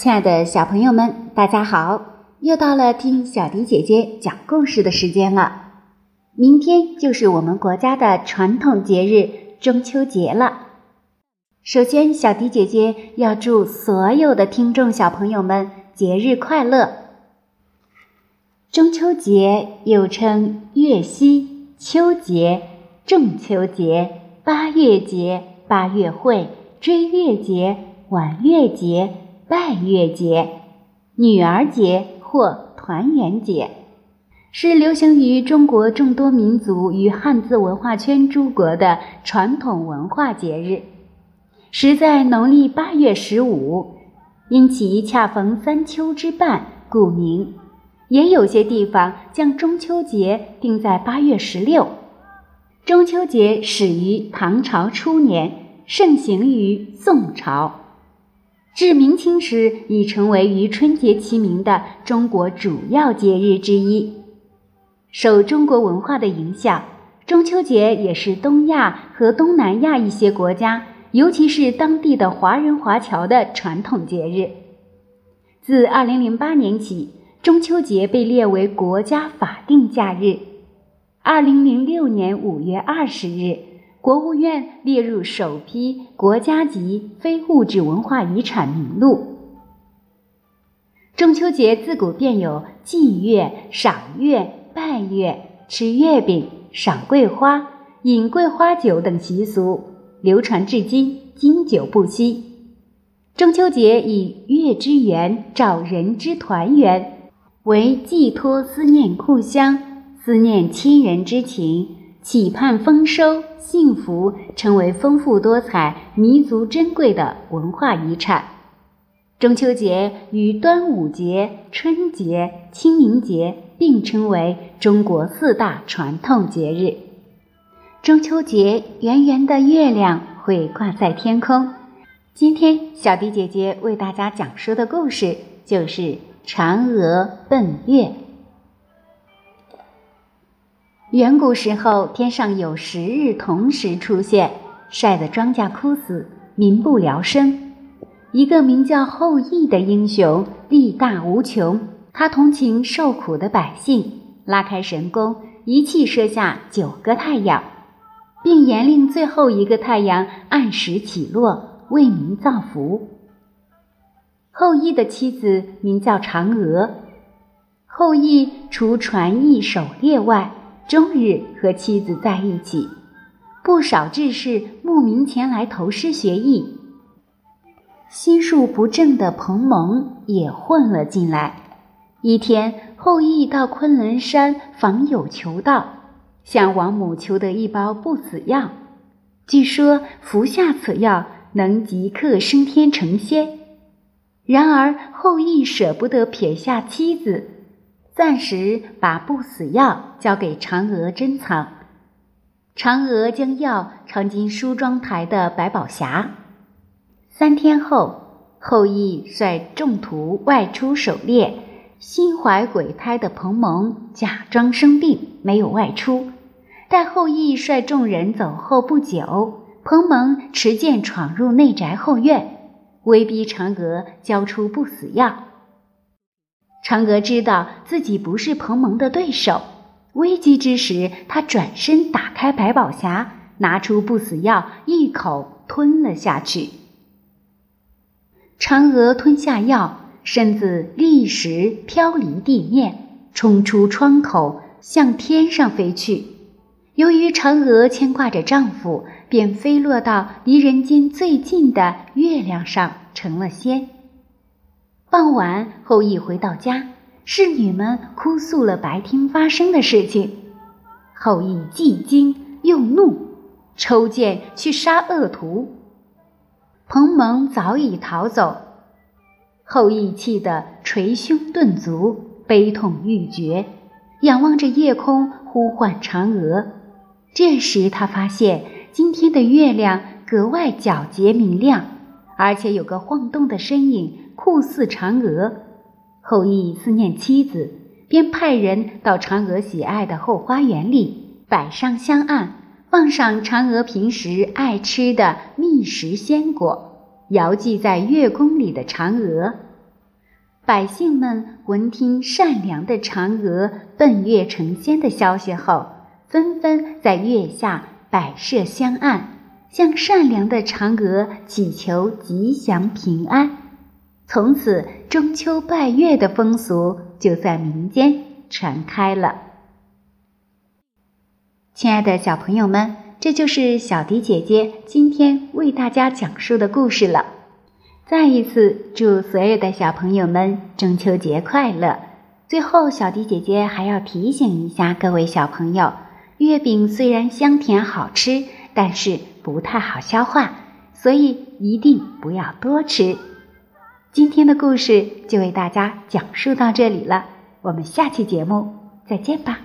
亲爱的小朋友们，大家好！又到了听小迪姐姐讲故事的时间了。明天就是我们国家的传统节日中秋节了。首先，小迪姐姐要祝所有的听众小朋友们节日快乐。中秋节又称月夕、秋节、中秋节、八月节、八月会、追月节、晚月节、拜月节、女儿节或团圆节。是流行于中国众多民族与汉字文化圈诸国的传统文化节日，时在农历八月十五，因其恰逢三秋之半，故名。也有些地方将中秋节定在八月十六。中秋节始于唐朝初年，盛行于宋朝，至明清时已成为与春节齐名的中国主要节日之一。受中国文化的影响，中秋节也是东亚和东南亚一些国家，尤其是当地的华人华侨的传统节日。自二零零八年起，中秋节被列为国家法定假日。二零零六年五月二十日，国务院列入首批国家级非物质文化遗产名录。中秋节自古便有祭月、赏月。拜月、吃月饼、赏桂花、饮桂花酒等习俗流传至今，经久不息。中秋节以月之圆照人之团圆，为寄托思念故乡、思念亲人之情，期盼丰收幸福，成为丰富多彩、弥足珍贵的文化遗产。中秋节与端午节、春节、清明节并称为中国四大传统节日。中秋节，圆圆的月亮会挂在天空。今天，小迪姐姐为大家讲述的故事就是嫦娥奔月。远古时候，天上有十日同时出现，晒得庄稼枯死，民不聊生。一个名叫后羿的英雄，力大无穷。他同情受苦的百姓，拉开神弓，一气射下九个太阳，并严令最后一个太阳按时起落，为民造福。后羿的妻子名叫嫦娥。后羿除传艺狩猎外，终日和妻子在一起。不少志士慕名前来投师学艺。心术不正的彭蒙也混了进来。一天，后羿到昆仑山访友求道，向王母求得一包不死药。据说服下此药能即刻升天成仙。然而后羿舍不得撇下妻子，暂时把不死药交给嫦娥珍藏。嫦娥将药藏进梳妆台的百宝匣。三天后，后羿率众徒外出狩猎，心怀鬼胎的彭蒙假装生病，没有外出。待后羿率众人走后不久，彭蒙持剑闯入内宅后院，威逼嫦娥交出不死药。嫦娥知道自己不是彭蒙的对手，危机之时，她转身打开百宝匣，拿出不死药，一口吞了下去。嫦娥吞下药，身子立时飘离地面，冲出窗口，向天上飞去。由于嫦娥牵挂着丈夫，便飞落到离人间最近的月亮上，成了仙。傍晚，后羿回到家，侍女们哭诉了白天发生的事情。后羿既惊又怒，抽剑去杀恶徒。彭蒙早已逃走，后羿气得捶胸顿足，悲痛欲绝，仰望着夜空呼唤嫦娥。这时他发现今天的月亮格外皎洁明亮，而且有个晃动的身影，酷似嫦娥。后羿思念妻子，便派人到嫦娥喜爱的后花园里摆上香案。放上嫦娥平时爱吃的蜜食鲜果，遥祭在月宫里的嫦娥，百姓们闻听善良的嫦娥奔月成仙的消息后，纷纷在月下摆设香案，向善良的嫦娥祈求吉祥平安。从此，中秋拜月的风俗就在民间传开了。亲爱的小朋友们，这就是小迪姐姐今天为大家讲述的故事了。再一次祝所有的小朋友们中秋节快乐！最后，小迪姐姐还要提醒一下各位小朋友，月饼虽然香甜好吃，但是不太好消化，所以一定不要多吃。今天的故事就为大家讲述到这里了，我们下期节目再见吧。